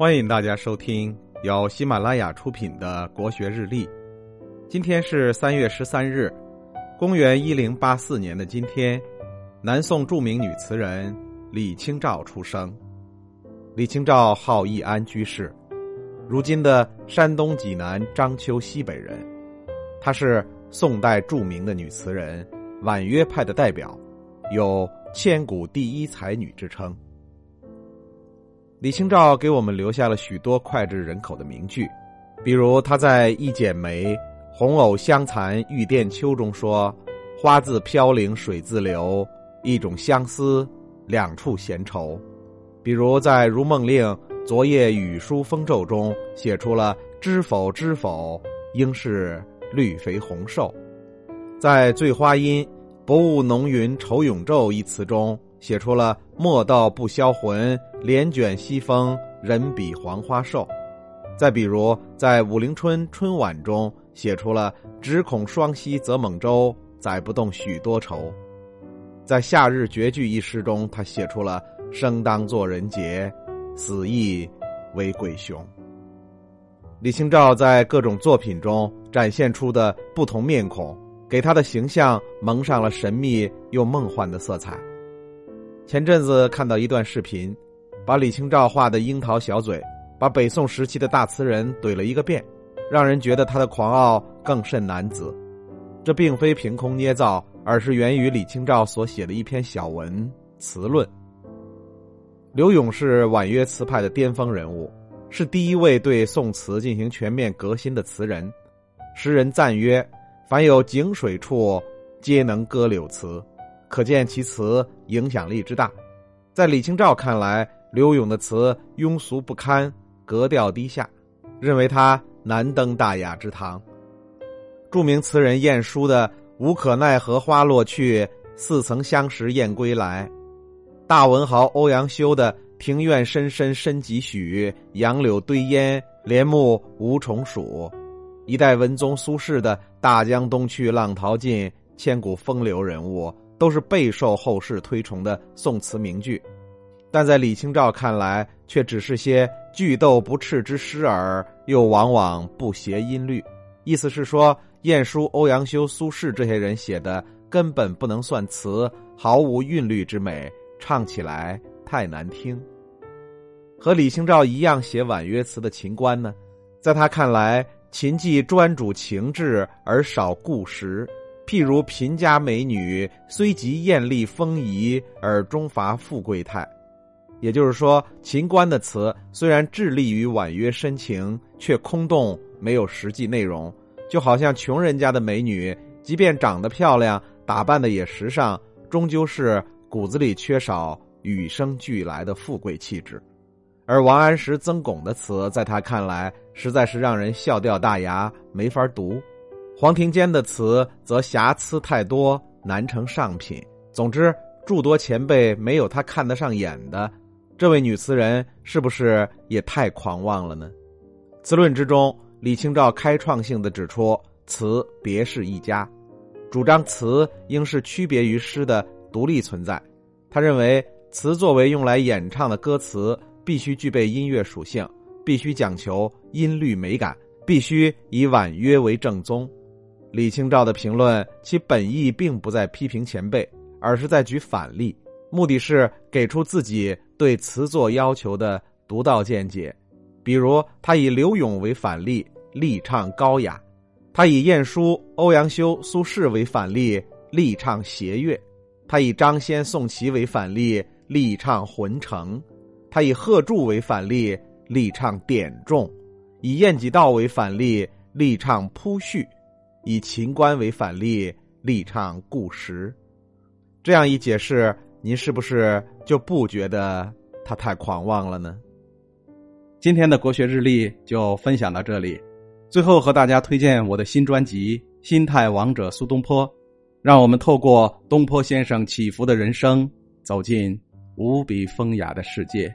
欢迎大家收听由喜马拉雅出品的《国学日历》。今天是三月十三日，公元一零八四年的今天，南宋著名女词人李清照出生。李清照号易安居士，如今的山东济南章丘西北人。她是宋代著名的女词人，婉约派的代表，有“千古第一才女”之称。李清照给我们留下了许多脍炙人口的名句，比如她在《一剪梅·红藕香残玉簟秋》中说：“花自飘零水自流，一种相思，两处闲愁。”比如在《如梦令·昨夜雨疏风骤》中写出了“知否知否，应是绿肥红瘦”。在《醉花阴·薄雾浓云愁永昼》一词中。写出了“莫道不销魂，帘卷西风，人比黄花瘦”。再比如，在《武陵春·春晚》中写出了“只恐双溪舴猛舟，载不动许多愁”。在《夏日绝句》一诗中，他写出了“生当作人杰，死亦为鬼雄”。李清照在各种作品中展现出的不同面孔，给她的形象蒙上了神秘又梦幻的色彩。前阵子看到一段视频，把李清照画的樱桃小嘴，把北宋时期的大词人怼了一个遍，让人觉得他的狂傲更甚男子。这并非凭空捏造，而是源于李清照所写的一篇小文《词论》。柳永是婉约词派的巅峰人物，是第一位对宋词进行全面革新的词人。诗人赞曰：“凡有井水处，皆能歌柳词。”可见其词影响力之大，在李清照看来，柳永的词庸俗不堪，格调低下，认为他难登大雅之堂。著名词人晏殊的“无可奈何花落去，似曾相识燕归来”，大文豪欧阳修的“庭院深深深几许，杨柳堆烟，帘幕无重数”，一代文宗苏轼的“大江东去，浪淘尽，千古风流人物”。都是备受后世推崇的宋词名句，但在李清照看来，却只是些句斗不斥之诗耳，又往往不谐音律。意思是说，晏殊、欧阳修、苏轼这些人写的根本不能算词，毫无韵律之美，唱起来太难听。和李清照一样写婉约词的秦观呢，在他看来，秦既专主情志而少故实。譬如贫家美女，虽极艳丽丰仪，而终乏富贵态。也就是说，秦观的词虽然致力于婉约深情，却空洞，没有实际内容。就好像穷人家的美女，即便长得漂亮，打扮的也时尚，终究是骨子里缺少与生俱来的富贵气质。而王安石、曾巩的词，在他看来，实在是让人笑掉大牙，没法读。黄庭坚的词则瑕疵太多，难成上品。总之，诸多前辈没有他看得上眼的。这位女词人是不是也太狂妄了呢？词论之中，李清照开创性的指出，词别是一家，主张词应是区别于诗的独立存在。他认为，词作为用来演唱的歌词，必须具备音乐属性，必须讲求音律美感，必须以婉约为正宗。李清照的评论，其本意并不在批评前辈，而是在举反例，目的是给出自己对词作要求的独到见解。比如，他以柳永为反例，力唱高雅；他以晏殊、欧阳修、苏轼为反例，力唱谐乐；他以张先、宋祁为反例，力唱浑成；他以贺铸为反例，力唱典重；以晏几道为反例，力唱铺叙。以秦观为反例，力唱故实，这样一解释，您是不是就不觉得他太狂妄了呢？今天的国学日历就分享到这里，最后和大家推荐我的新专辑《心态王者苏东坡》，让我们透过东坡先生起伏的人生，走进无比风雅的世界。